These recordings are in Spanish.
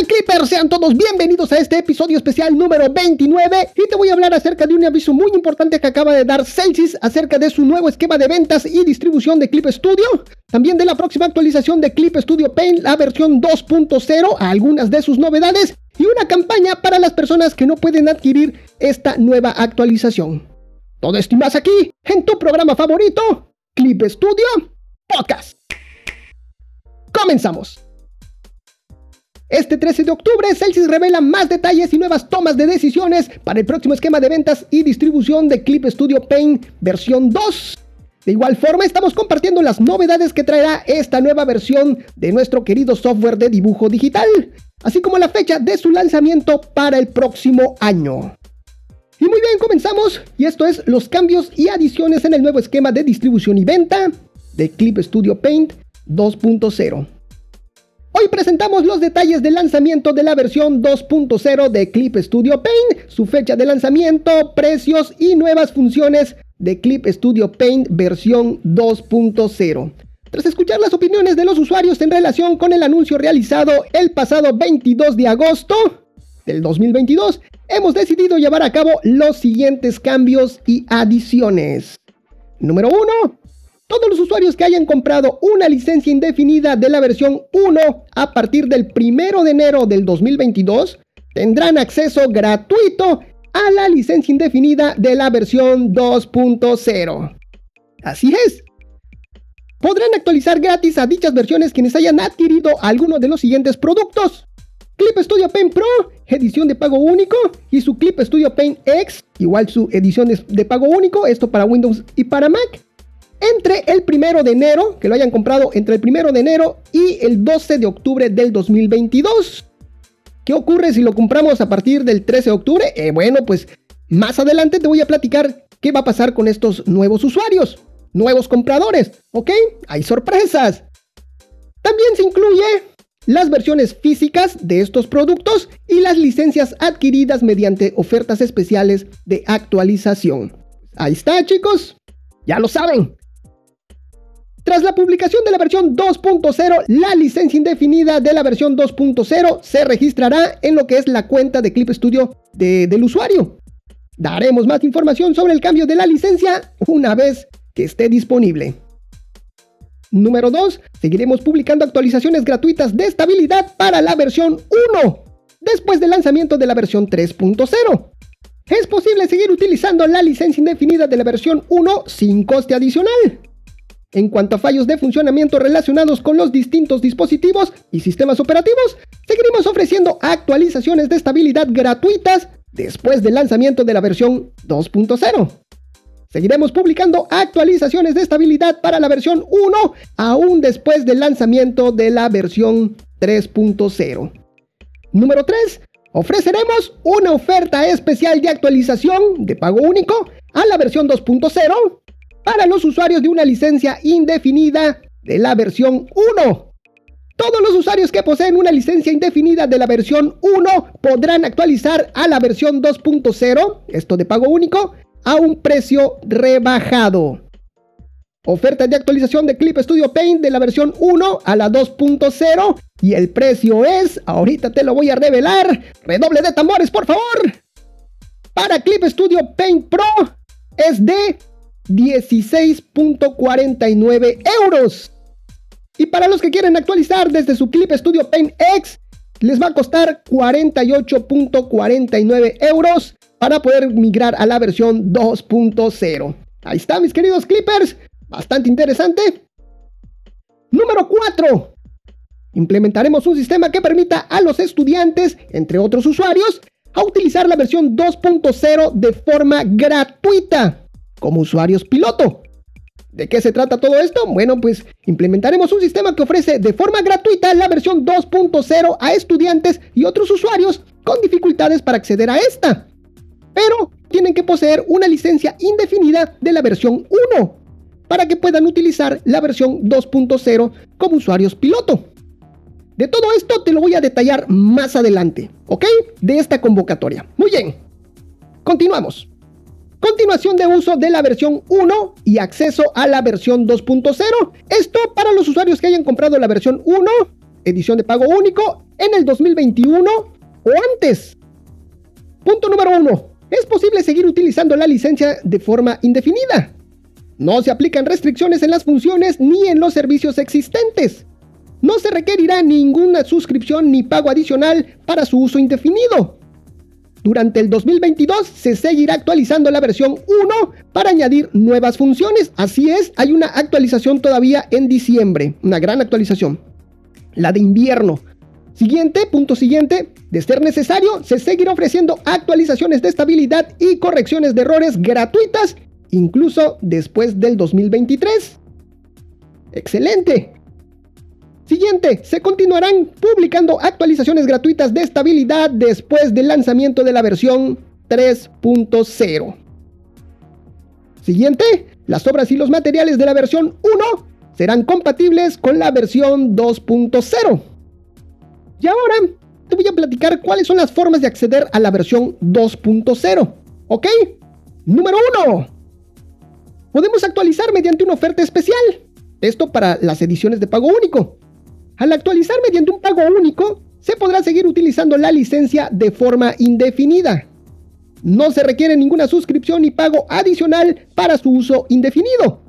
tal Clipper? Sean todos bienvenidos a este episodio especial número 29 y te voy a hablar acerca de un aviso muy importante que acaba de dar Celsius acerca de su nuevo esquema de ventas y distribución de Clip Studio, también de la próxima actualización de Clip Studio Paint, la versión 2.0, algunas de sus novedades y una campaña para las personas que no pueden adquirir esta nueva actualización. Todo esto y aquí, en tu programa favorito, Clip Studio Podcast. Comenzamos. Este 13 de octubre, Celsius revela más detalles y nuevas tomas de decisiones para el próximo esquema de ventas y distribución de Clip Studio Paint versión 2. De igual forma, estamos compartiendo las novedades que traerá esta nueva versión de nuestro querido software de dibujo digital, así como la fecha de su lanzamiento para el próximo año. Y muy bien, comenzamos, y esto es los cambios y adiciones en el nuevo esquema de distribución y venta de Clip Studio Paint 2.0. Hoy presentamos los detalles del lanzamiento de la versión 2.0 de Clip Studio Paint, su fecha de lanzamiento, precios y nuevas funciones de Clip Studio Paint versión 2.0. Tras escuchar las opiniones de los usuarios en relación con el anuncio realizado el pasado 22 de agosto del 2022, hemos decidido llevar a cabo los siguientes cambios y adiciones. Número 1. Todos los usuarios que hayan comprado una licencia indefinida de la versión 1 a partir del 1 de enero del 2022 tendrán acceso gratuito a la licencia indefinida de la versión 2.0. Así es. Podrán actualizar gratis a dichas versiones quienes hayan adquirido alguno de los siguientes productos. Clip Studio Paint Pro, edición de pago único, y su Clip Studio Paint X, igual su edición de pago único, esto para Windows y para Mac entre el primero de enero, que lo hayan comprado entre el primero de enero y el 12 de octubre del 2022. ¿Qué ocurre si lo compramos a partir del 13 de octubre? Eh, bueno, pues más adelante te voy a platicar qué va a pasar con estos nuevos usuarios, nuevos compradores, ¿ok? Hay sorpresas. También se incluye las versiones físicas de estos productos y las licencias adquiridas mediante ofertas especiales de actualización. Ahí está, chicos. Ya lo saben. Tras la publicación de la versión 2.0, la licencia indefinida de la versión 2.0 se registrará en lo que es la cuenta de Clip Studio del usuario. Daremos más información sobre el cambio de la licencia una vez que esté disponible. Número 2. Seguiremos publicando actualizaciones gratuitas de estabilidad para la versión 1, después del lanzamiento de la versión 3.0. Es posible seguir utilizando la licencia indefinida de la versión 1 sin coste adicional. En cuanto a fallos de funcionamiento relacionados con los distintos dispositivos y sistemas operativos, seguiremos ofreciendo actualizaciones de estabilidad gratuitas después del lanzamiento de la versión 2.0. Seguiremos publicando actualizaciones de estabilidad para la versión 1 aún después del lanzamiento de la versión 3.0. Número 3. Ofreceremos una oferta especial de actualización de pago único a la versión 2.0 para los usuarios de una licencia indefinida de la versión 1. Todos los usuarios que poseen una licencia indefinida de la versión 1 podrán actualizar a la versión 2.0, esto de pago único, a un precio rebajado. Oferta de actualización de Clip Studio Paint de la versión 1 a la 2.0 y el precio es, ahorita te lo voy a revelar, redoble de tambores por favor. Para Clip Studio Paint Pro es de 16.49 euros. Y para los que quieren actualizar desde su Clip Studio Paint X, les va a costar 48.49 euros para poder migrar a la versión 2.0. Ahí está, mis queridos clippers. Bastante interesante. Número 4. Implementaremos un sistema que permita a los estudiantes, entre otros usuarios, a utilizar la versión 2.0 de forma gratuita como usuarios piloto. ¿De qué se trata todo esto? Bueno, pues implementaremos un sistema que ofrece de forma gratuita la versión 2.0 a estudiantes y otros usuarios con dificultades para acceder a esta. Pero tienen que poseer una licencia indefinida de la versión 1 para que puedan utilizar la versión 2.0 como usuarios piloto. De todo esto te lo voy a detallar más adelante, ¿ok? De esta convocatoria. Muy bien. Continuamos. Continuación de uso de la versión 1 y acceso a la versión 2.0. Esto para los usuarios que hayan comprado la versión 1, edición de pago único, en el 2021 o antes. Punto número 1. Es posible seguir utilizando la licencia de forma indefinida. No se aplican restricciones en las funciones ni en los servicios existentes. No se requerirá ninguna suscripción ni pago adicional para su uso indefinido. Durante el 2022 se seguirá actualizando la versión 1 para añadir nuevas funciones. Así es, hay una actualización todavía en diciembre, una gran actualización. La de invierno. Siguiente, punto siguiente, de ser necesario, se seguirá ofreciendo actualizaciones de estabilidad y correcciones de errores gratuitas, incluso después del 2023. Excelente. Siguiente, se continuarán publicando actualizaciones gratuitas de estabilidad después del lanzamiento de la versión 3.0. Siguiente, las obras y los materiales de la versión 1 serán compatibles con la versión 2.0. Y ahora te voy a platicar cuáles son las formas de acceder a la versión 2.0. ¿Ok? Número 1. Podemos actualizar mediante una oferta especial. Esto para las ediciones de pago único. Al actualizar mediante un pago único, se podrá seguir utilizando la licencia de forma indefinida. No se requiere ninguna suscripción ni pago adicional para su uso indefinido.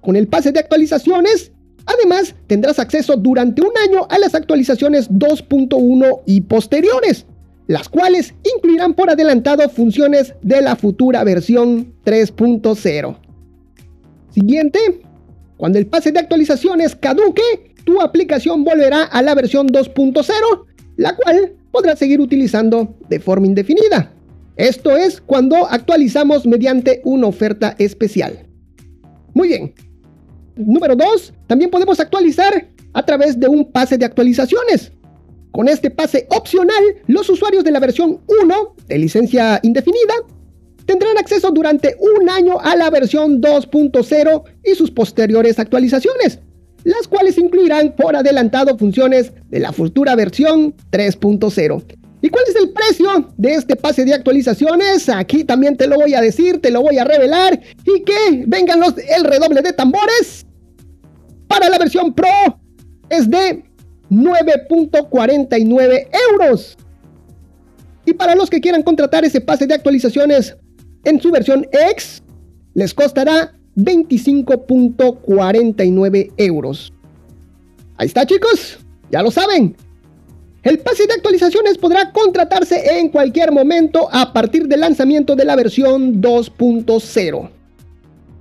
Con el pase de actualizaciones, además tendrás acceso durante un año a las actualizaciones 2.1 y posteriores, las cuales incluirán por adelantado funciones de la futura versión 3.0. Siguiente, cuando el pase de actualizaciones caduque, tu aplicación volverá a la versión 2.0, la cual podrás seguir utilizando de forma indefinida. Esto es cuando actualizamos mediante una oferta especial. Muy bien. Número 2. También podemos actualizar a través de un pase de actualizaciones. Con este pase opcional, los usuarios de la versión 1 de licencia indefinida tendrán acceso durante un año a la versión 2.0 y sus posteriores actualizaciones las cuales incluirán por adelantado funciones de la futura versión 3.0. ¿Y cuál es el precio de este pase de actualizaciones? Aquí también te lo voy a decir, te lo voy a revelar y que vengan los, el redoble de tambores. Para la versión Pro es de 9.49 euros. Y para los que quieran contratar ese pase de actualizaciones en su versión X, les costará 25.49 euros. Ahí está chicos, ya lo saben. El pase de actualizaciones podrá contratarse en cualquier momento a partir del lanzamiento de la versión 2.0.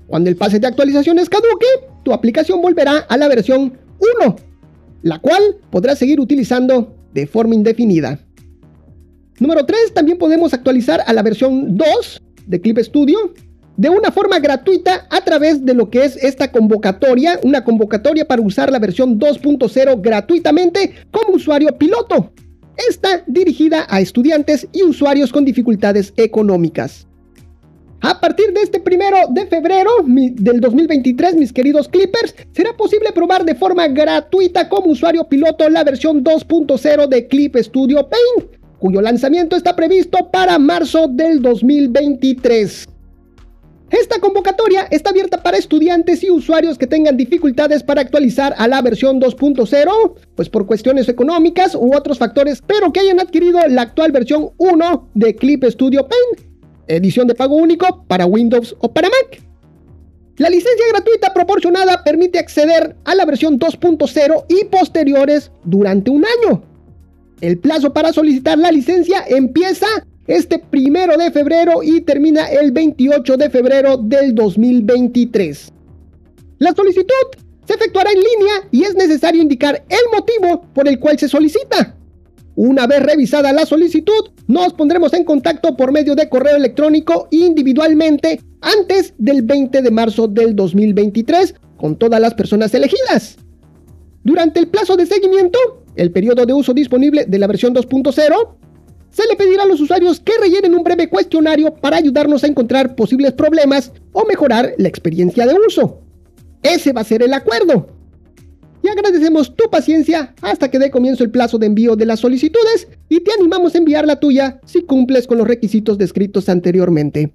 Cuando el pase de actualizaciones caduque, tu aplicación volverá a la versión 1, la cual podrás seguir utilizando de forma indefinida. Número 3, también podemos actualizar a la versión 2 de Clip Studio de una forma gratuita a través de lo que es esta convocatoria, una convocatoria para usar la versión 2.0 gratuitamente como usuario piloto. Está dirigida a estudiantes y usuarios con dificultades económicas. A partir de este primero de febrero del 2023, mis queridos Clippers, será posible probar de forma gratuita como usuario piloto la versión 2.0 de Clip Studio Paint, cuyo lanzamiento está previsto para marzo del 2023. Esta convocatoria está abierta para estudiantes y usuarios que tengan dificultades para actualizar a la versión 2.0, pues por cuestiones económicas u otros factores, pero que hayan adquirido la actual versión 1 de Clip Studio Paint, edición de pago único para Windows o para Mac. La licencia gratuita proporcionada permite acceder a la versión 2.0 y posteriores durante un año. El plazo para solicitar la licencia empieza este primero de febrero y termina el 28 de febrero del 2023. La solicitud se efectuará en línea y es necesario indicar el motivo por el cual se solicita. Una vez revisada la solicitud, nos pondremos en contacto por medio de correo electrónico individualmente antes del 20 de marzo del 2023 con todas las personas elegidas. Durante el plazo de seguimiento, el periodo de uso disponible de la versión 2.0 se le pedirá a los usuarios que rellenen un breve cuestionario para ayudarnos a encontrar posibles problemas o mejorar la experiencia de uso. Ese va a ser el acuerdo. Y agradecemos tu paciencia hasta que dé comienzo el plazo de envío de las solicitudes y te animamos a enviar la tuya si cumples con los requisitos descritos anteriormente.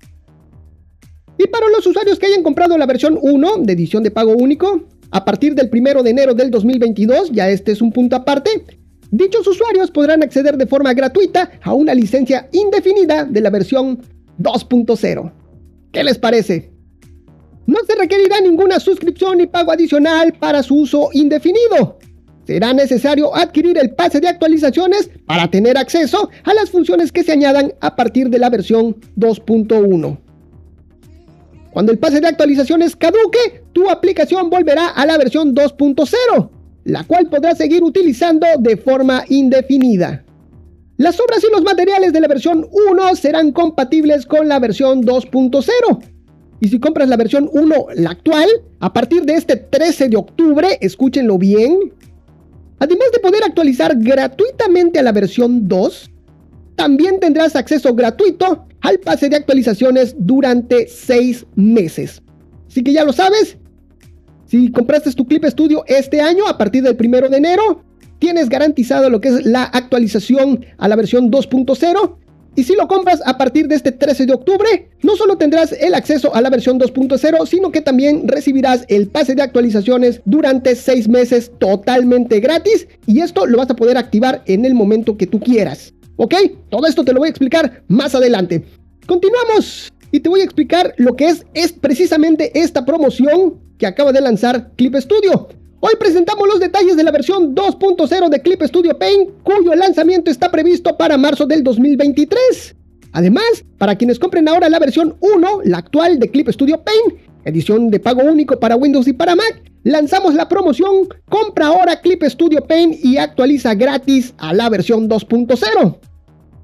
Y para los usuarios que hayan comprado la versión 1 de edición de pago único, a partir del 1 de enero del 2022, ya este es un punto aparte, Dichos usuarios podrán acceder de forma gratuita a una licencia indefinida de la versión 2.0. ¿Qué les parece? No se requerirá ninguna suscripción ni pago adicional para su uso indefinido. Será necesario adquirir el pase de actualizaciones para tener acceso a las funciones que se añadan a partir de la versión 2.1. Cuando el pase de actualizaciones caduque, tu aplicación volverá a la versión 2.0, la cual podrás seguir utilizando de forma indefinida. Las obras y los materiales de la versión 1 serán compatibles con la versión 2.0. Y si compras la versión 1, la actual, a partir de este 13 de octubre, escúchenlo bien, además de poder actualizar gratuitamente a la versión 2, también tendrás acceso gratuito al pase de actualizaciones durante 6 meses. Así que ya lo sabes, si compraste tu Clip Studio este año, a partir del 1 de enero, tienes garantizado lo que es la actualización a la versión 2.0. Y si lo compras a partir de este 13 de octubre, no solo tendrás el acceso a la versión 2.0, sino que también recibirás el pase de actualizaciones durante 6 meses totalmente gratis. Y esto lo vas a poder activar en el momento que tú quieras. ¿Ok? Todo esto te lo voy a explicar más adelante. Continuamos y te voy a explicar lo que es, es precisamente esta promoción que acaba de lanzar Clip Studio. Hoy presentamos los detalles de la versión 2.0 de Clip Studio Paint, cuyo lanzamiento está previsto para marzo del 2023. Además, para quienes compren ahora la versión 1, la actual de Clip Studio Paint, edición de pago único para Windows y para Mac, lanzamos la promoción Compra ahora Clip Studio Paint y actualiza gratis a la versión 2.0.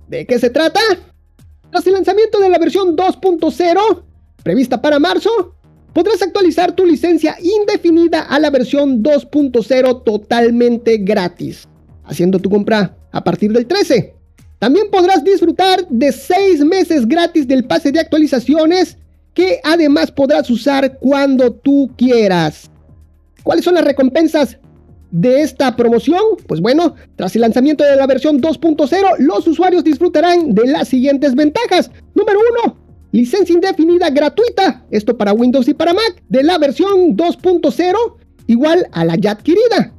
¿De qué se trata? Tras el lanzamiento de la versión 2.0, prevista para marzo, podrás actualizar tu licencia indefinida a la versión 2.0 totalmente gratis, haciendo tu compra a partir del 13. También podrás disfrutar de 6 meses gratis del pase de actualizaciones que además podrás usar cuando tú quieras. ¿Cuáles son las recompensas de esta promoción? Pues bueno, tras el lanzamiento de la versión 2.0, los usuarios disfrutarán de las siguientes ventajas. Número 1, licencia indefinida gratuita, esto para Windows y para Mac, de la versión 2.0 igual a la ya adquirida.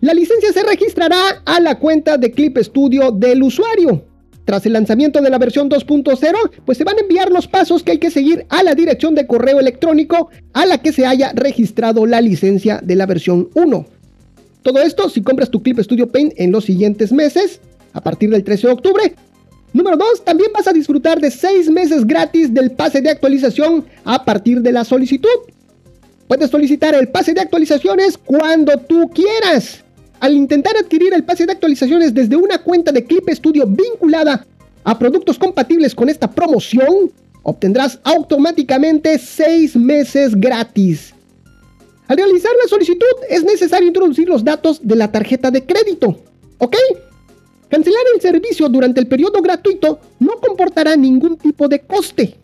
La licencia se registrará a la cuenta de Clip Studio del usuario. Tras el lanzamiento de la versión 2.0, pues se van a enviar los pasos que hay que seguir a la dirección de correo electrónico a la que se haya registrado la licencia de la versión 1. Todo esto si compras tu Clip Studio Paint en los siguientes meses, a partir del 13 de octubre, Número 2, también vas a disfrutar de 6 meses gratis del pase de actualización a partir de la solicitud. Puedes solicitar el pase de actualizaciones cuando tú quieras. Al intentar adquirir el pase de actualizaciones desde una cuenta de Clip Studio vinculada a productos compatibles con esta promoción, obtendrás automáticamente 6 meses gratis. Al realizar la solicitud es necesario introducir los datos de la tarjeta de crédito, ¿ok? Cancelar el servicio durante el periodo gratuito no comportará ningún tipo de coste.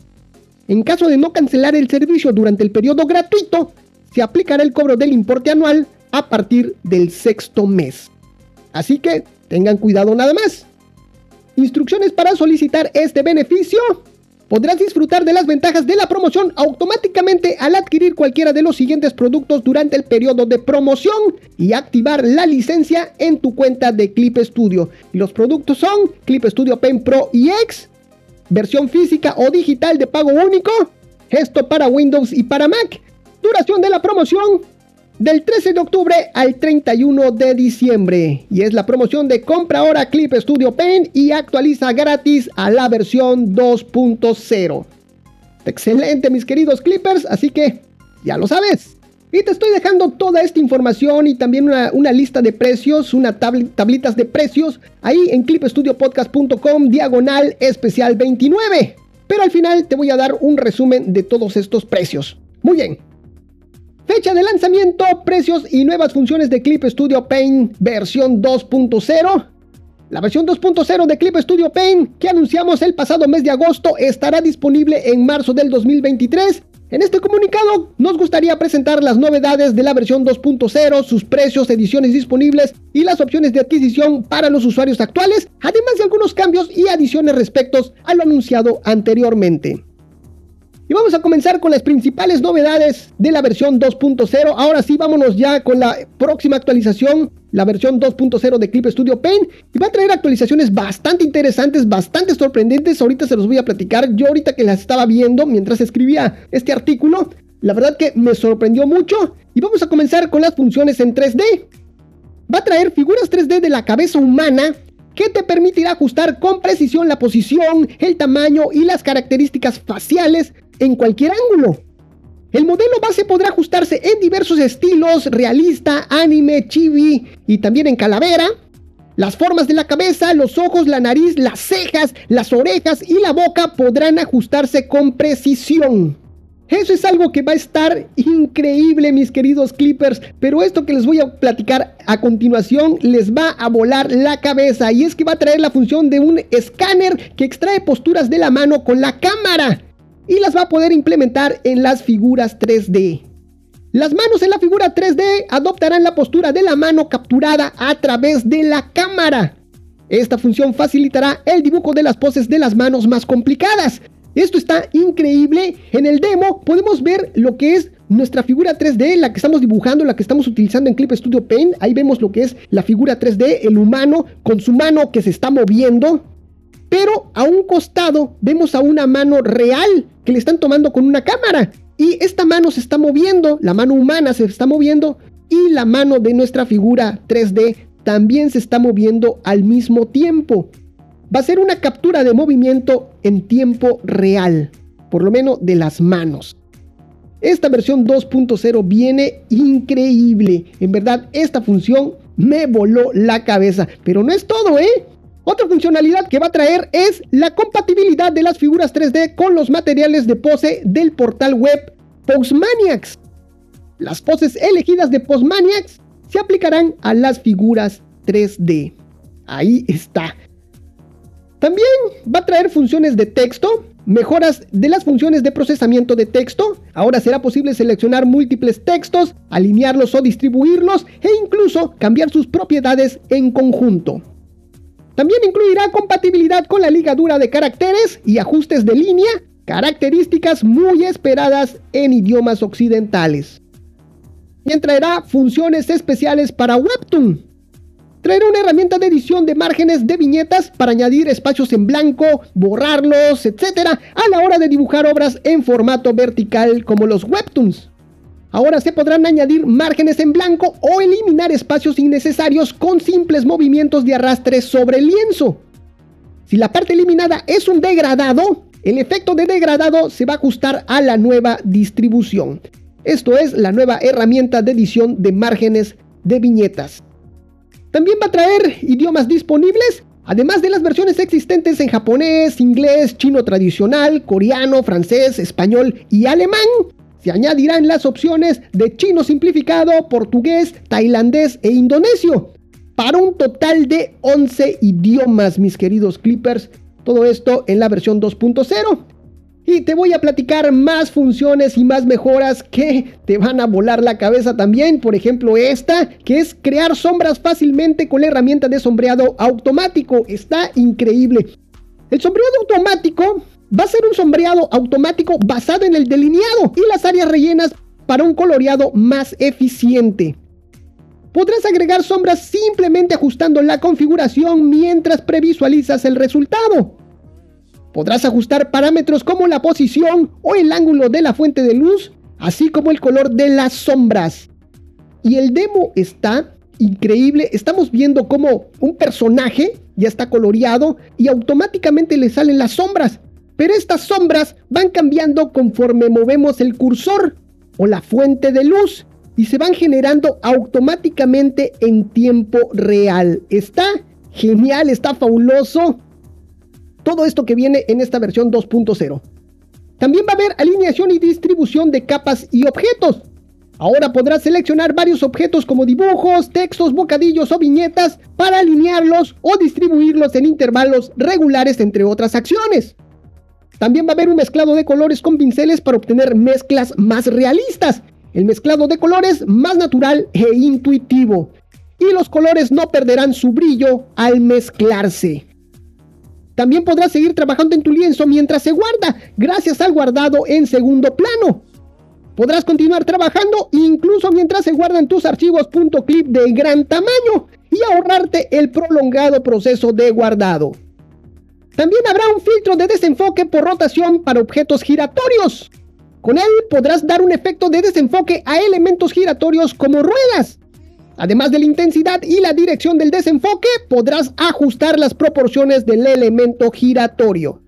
En caso de no cancelar el servicio durante el periodo gratuito, se aplicará el cobro del importe anual a partir del sexto mes. Así que tengan cuidado nada más. Instrucciones para solicitar este beneficio podrás disfrutar de las ventajas de la promoción automáticamente al adquirir cualquiera de los siguientes productos durante el periodo de promoción y activar la licencia en tu cuenta de Clip Studio. Y los productos son Clip Studio Pen Pro X, versión física o digital de pago único, gesto para Windows y para Mac. Duración de la promoción del 13 de octubre al 31 de diciembre. Y es la promoción de compra ahora Clip Studio Paint y actualiza gratis a la versión 2.0. Excelente mis queridos clippers, así que ya lo sabes. Y te estoy dejando toda esta información y también una, lista de precios, una tablitas de precios ahí en clipstudiopodcast.com diagonal especial 29. Pero al final te voy a dar un resumen de todos estos precios. Muy bien, Fecha de lanzamiento, precios y nuevas funciones de Clip Studio Paint versión 2.0. La versión 2.0 de Clip Studio Paint que anunciamos el pasado mes de agosto estará disponible en marzo del 2023. En este comunicado nos gustaría presentar las novedades de la versión 2.0, sus precios, ediciones disponibles y las opciones de adquisición para los usuarios actuales, además de algunos cambios y adiciones respecto a lo anunciado anteriormente. Vamos a comenzar con las principales novedades de la versión 2.0. Ahora sí, vámonos ya con la próxima actualización, la versión 2.0 de Clip Studio Paint. Y va a traer actualizaciones bastante interesantes, bastante sorprendentes. Ahorita se los voy a platicar. Yo ahorita que las estaba viendo mientras escribía este artículo, la verdad que me sorprendió mucho. Y vamos a comenzar con las funciones en 3D. Va a traer figuras 3D de la cabeza humana que te permitirá ajustar con precisión la posición, el tamaño y las características faciales en cualquier ángulo. El modelo base podrá ajustarse en diversos estilos, realista, anime, chibi y también en calavera. Las formas de la cabeza, los ojos, la nariz, las cejas, las orejas y la boca podrán ajustarse con precisión. Eso es algo que va a estar increíble, mis queridos clippers. Pero esto que les voy a platicar a continuación les va a volar la cabeza. Y es que va a traer la función de un escáner que extrae posturas de la mano con la cámara. Y las va a poder implementar en las figuras 3D. Las manos en la figura 3D adoptarán la postura de la mano capturada a través de la cámara. Esta función facilitará el dibujo de las poses de las manos más complicadas, esto está increíble. En el demo podemos ver lo que es nuestra figura 3D, la que estamos dibujando, la que estamos utilizando en Clip Studio Paint. Ahí vemos lo que es la figura 3D, el humano con su mano que se está moviendo. Pero a un costado vemos a una mano real que le están tomando con una cámara. Y esta mano se está moviendo, la mano humana se está moviendo y la mano de nuestra figura 3D también se está moviendo al mismo tiempo va a ser una captura de movimiento en tiempo real, por lo menos de las manos. Esta versión 2.0 viene increíble. En verdad, esta función me voló la cabeza. Pero no es todo, ¿eh? Otra funcionalidad que va a traer es la compatibilidad de las figuras 3D con los materiales de pose del portal web Postmaniacs. Las poses elegidas de Postmaniacs se aplicarán a las figuras 3D. Ahí está. También va a traer funciones de texto, mejoras de las funciones de procesamiento de texto. Ahora será posible seleccionar múltiples textos, alinearlos o distribuirlos e incluso cambiar sus propiedades en conjunto. También incluirá compatibilidad con la ligadura de caracteres y ajustes de línea, características muy esperadas en idiomas occidentales. Y traerá funciones especiales para Webtoon, traerá una herramienta de edición de márgenes de viñetas para añadir espacios en blanco, borrarlos, etc. a la hora de dibujar obras en formato vertical como los webtoons. Ahora se podrán añadir márgenes en blanco o eliminar espacios innecesarios con simples movimientos de arrastre sobre el lienzo. Si la parte eliminada es un degradado, el efecto de degradado se va a ajustar a la nueva distribución. Esto es la nueva herramienta de edición de márgenes de viñetas. También va a traer idiomas disponibles, además de las versiones existentes en japonés, inglés, chino tradicional, coreano, francés, español y alemán. Se añadirán las opciones de chino simplificado, portugués, tailandés e indonesio. Para un total de 11 idiomas, mis queridos clippers. Todo esto en la versión 2.0. Y te voy a platicar más funciones y más mejoras que te van a volar la cabeza también. Por ejemplo, esta, que es crear sombras fácilmente con la herramienta de sombreado automático. Está increíble. El sombreado automático va a ser un sombreado automático basado en el delineado y las áreas rellenas para un coloreado más eficiente. Podrás agregar sombras simplemente ajustando la configuración mientras previsualizas el resultado. Podrás ajustar parámetros como la posición o el ángulo de la fuente de luz, así como el color de las sombras. Y el demo está increíble. Estamos viendo cómo un personaje ya está coloreado y automáticamente le salen las sombras. Pero estas sombras van cambiando conforme movemos el cursor o la fuente de luz y se van generando automáticamente en tiempo real. Está genial, está fabuloso. Todo esto que viene en esta versión 2.0. También va a haber alineación y distribución de capas y objetos. Ahora podrás seleccionar varios objetos como dibujos, textos, bocadillos o viñetas para alinearlos o distribuirlos en intervalos regulares entre otras acciones. También va a haber un mezclado de colores con pinceles para obtener mezclas más realistas. El mezclado de colores más natural e intuitivo. Y los colores no perderán su brillo al mezclarse. También podrás seguir trabajando en tu lienzo mientras se guarda, gracias al guardado en segundo plano. Podrás continuar trabajando incluso mientras se guardan tus archivos .clip de gran tamaño y ahorrarte el prolongado proceso de guardado. También habrá un filtro de desenfoque por rotación para objetos giratorios. Con él podrás dar un efecto de desenfoque a elementos giratorios como ruedas. Además de la intensidad y la dirección del desenfoque, podrás ajustar las proporciones del elemento giratorio.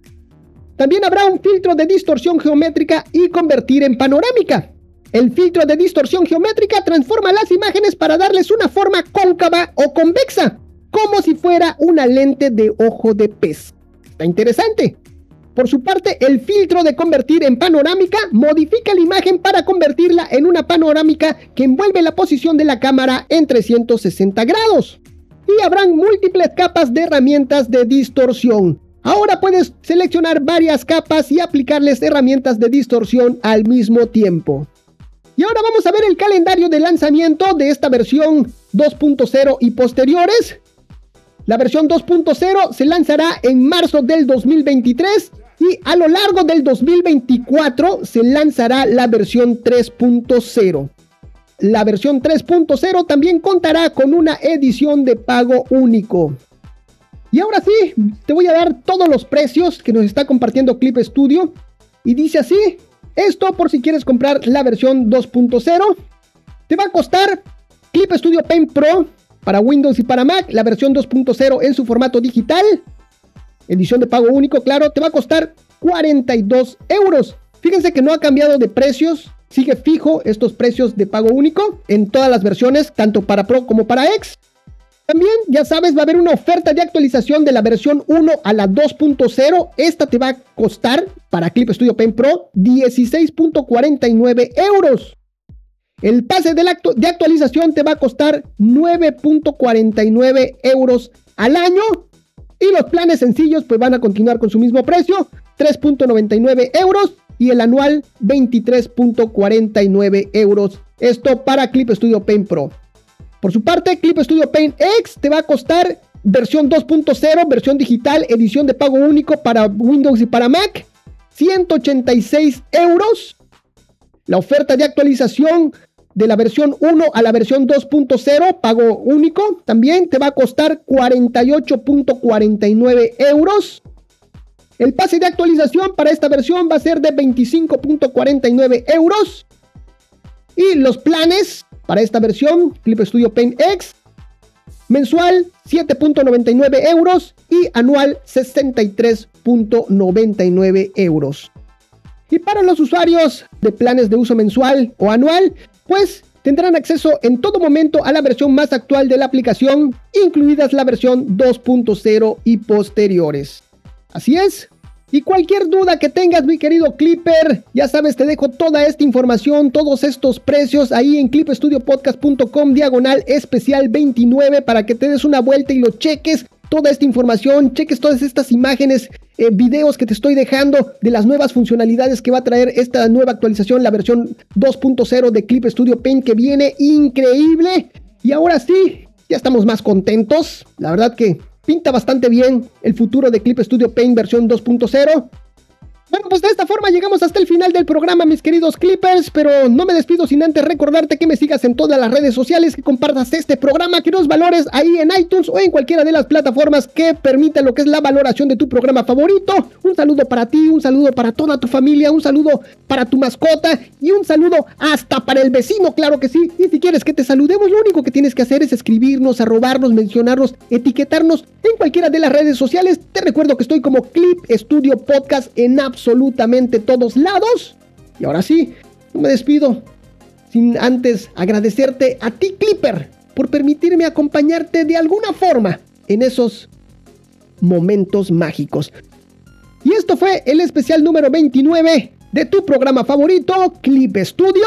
También habrá un filtro de distorsión geométrica y convertir en panorámica. El filtro de distorsión geométrica transforma las imágenes para darles una forma cóncava o convexa, como si fuera una lente de ojo de pez. Está interesante. Por su parte, el filtro de convertir en panorámica modifica la imagen para convertirla en una panorámica que envuelve la posición de la cámara en 360 grados. Y habrán múltiples capas de herramientas de distorsión. Ahora puedes seleccionar varias capas y aplicarles herramientas de distorsión al mismo tiempo. Y ahora vamos a ver el calendario de lanzamiento de esta versión 2.0 y posteriores. La versión 2.0 se lanzará en marzo del 2023 y a lo largo del 2024 se lanzará la versión 3.0. La versión 3.0 también contará con una edición de pago único. Y ahora sí, te voy a dar todos los precios que nos está compartiendo Clip Studio. Y dice así, esto por si quieres comprar la versión 2.0, te va a costar Clip Studio Paint Pro para Windows y para Mac, la versión 2.0 en su formato digital, edición de pago único, claro, te va a costar 42 euros. Fíjense que no ha cambiado de precios, sigue fijo estos precios de pago único en todas las versiones, tanto para Pro como para X. También, ya sabes, va a haber una oferta de actualización de la versión 1 a la 2.0. Esta te va a costar para Clip Studio Paint Pro 16.49 euros. El pase de, actualización te va a costar 9.49 euros al año y los planes sencillos pues van a continuar con su mismo precio, 3.99 euros y el anual 23.49 euros. Esto para Clip Studio Paint Pro. Por su parte, Clip Studio Paint X te va a costar versión 2.0, versión digital, edición de pago único para Windows y para Mac, 186 euros. La oferta de actualización de la versión 1 a la versión 2.0, pago único, también te va a costar 48.49 euros. El pase de actualización para esta versión va a ser de 25.49 euros. Y los planes para esta versión, Clip Studio Paint X, mensual 7.99 euros y anual 63.99 euros. Y para los usuarios de planes de uso mensual o anual, pues tendrán acceso en todo momento a la versión más actual de la aplicación, incluidas la versión 2.0 y posteriores. Así es. Y cualquier duda que tengas, mi querido Clipper, ya sabes, te dejo toda esta información, todos estos precios ahí en clipstudiopodcast.com diagonal especial 29 para que te des una vuelta y lo cheques toda esta información, cheques todas estas imágenes, eh, videos que te estoy dejando de las nuevas funcionalidades que va a traer esta nueva actualización, la versión 2.0 de Clip Studio Paint que viene increíble. Y ahora sí, ya estamos más contentos. La verdad que pinta bastante bien el futuro de Clip Studio Paint versión 2.0. Bueno, pues de esta forma llegamos hasta el final del programa, mis queridos Clippers, pero no me despido sin antes recordarte que me sigas en todas las redes sociales, que compartas este programa, que nos valores ahí en iTunes o en cualquiera de las plataformas que permitan lo que es la valoración de tu programa favorito. Un saludo para ti, un saludo para toda tu familia, un saludo para tu mascota y un saludo hasta para el vecino, claro que sí. Y si quieres que te saludemos, lo único que tienes que hacer es escribirnos, arrobarnos, mencionarnos, etiquetarnos en cualquiera de las redes sociales. Te recuerdo que estoy como Clip Studio Podcast en App absolutamente todos lados. Y ahora sí, no me despido sin antes agradecerte a ti, Clipper, por permitirme acompañarte de alguna forma en esos momentos mágicos. Y esto fue el especial número 29 de tu programa favorito, Clip Studio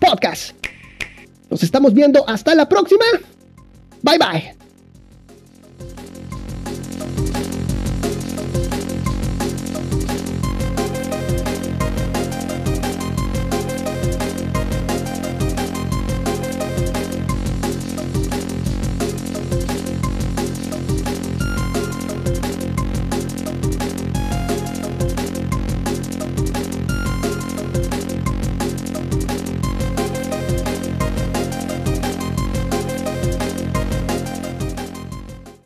Podcast. Nos estamos viendo hasta la próxima. Bye bye.